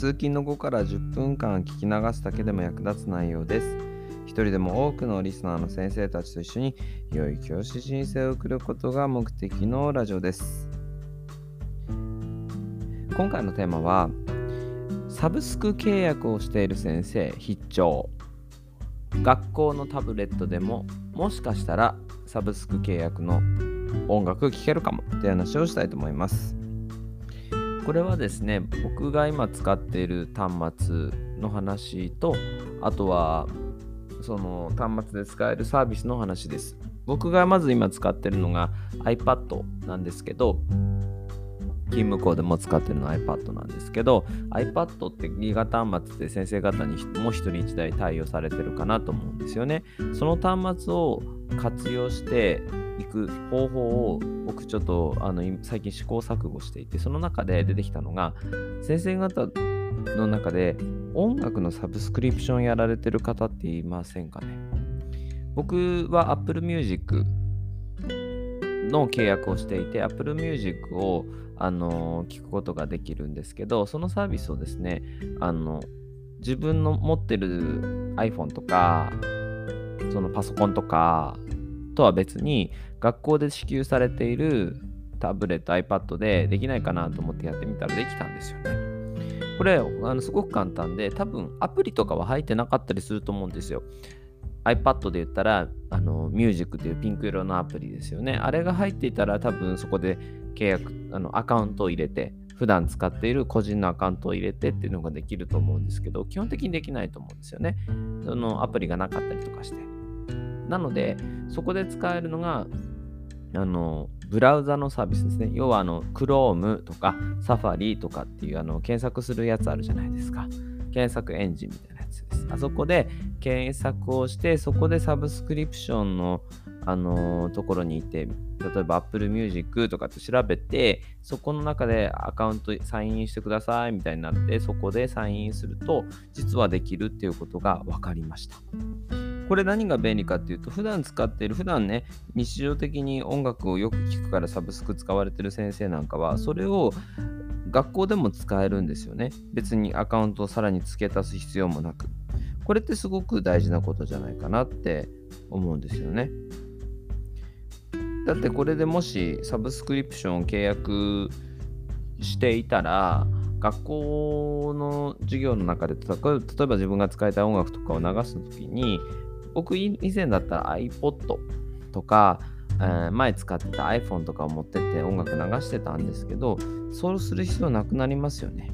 通勤の後から10分間聞き流すだけでも役立つ内容です。一人でも多くのリスナーの先生たちと一緒に良い教師人生を送ることが目的のラジオです。今回のテーマはサブスク契約をしている先生必聴学校のタブレットでももしかしたらサブスク契約の音楽聴けるかもって話をしたいと思います。これはですね僕が今使っている端末の話とあとはその端末で使えるサービスの話です。僕がまず今使ってるのが iPad なんですけど勤務校でも使ってるのは iPad なんですけど iPad ってギガ端末で先生方にもう一人一台対応されてるかなと思うんですよね。その端末を活用していく方法を僕ちょっとあの最近試行錯誤していてその中で出てきたのが先生方の中で音楽のサブスクリプションやられてる方っていませんかね？僕は Apple Music の契約をしていて Apple Music をあの聞くことができるんですけどそのサービスをですねあの自分の持ってる iPhone とかそのパソコンとかとは別に学校で支給されているタブレット iPad でできないかなと思ってやってみたらできたんですよね。これあのすごく簡単で多分アプリとかは入ってなかったりすると思うんですよ。iPad で言ったらあのミュージックというピンク色のアプリですよね。あれが入っていたら多分そこで契約あのアカウントを入れて普段使っている個人のアカウントを入れてっていうのができると思うんですけど基本的にできないと思うんですよね。そのアプリがなかったりとかして。なので、そこで使えるのが、あの、ブラウザのサービスですね。要は、あの、Chrome とか Safari とかっていう、あの、検索するやつあるじゃないですか。検索エンジンみたいなやつです。あそこで検索をして、そこでサブスクリプションの、あのー、ところにいて、例えば Apple Music とかって調べて、そこの中でアカウントサインインしてくださいみたいになって、そこでサインインすると、実はできるっていうことが分かりました。これ何が便利かっていうと、普段使っている、普段ね、日常的に音楽をよく聴くからサブスク使われてる先生なんかは、それを学校でも使えるんですよね。別にアカウントをさらに付け足す必要もなく。これってすごく大事なことじゃないかなって思うんですよね。だってこれでもしサブスクリプションを契約していたら、学校の授業の中で例えば自分が使いたい音楽とかを流すときに僕以前だったら iPod とか、えー、前使ってた iPhone とかを持ってって音楽流してたんですけどそうする必要なくなりますよね。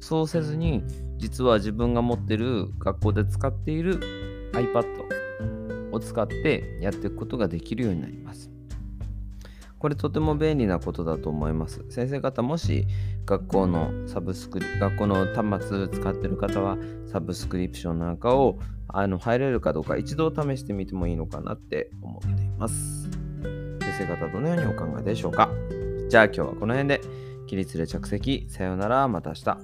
そうせずに実は自分が持ってる学校で使っている iPad を使ってやっていくことができるようになります。これとても便利なことだと思います。先生方もし学校のサブスクリ、学校の端末使ってる方はサブスクリプションなんかをあの入れるかどうか一度試してみてもいいのかなって思っています。先生方どのようにお考えでしょうか？じゃあ今日はこの辺で起立で着席。さようなら。また明日。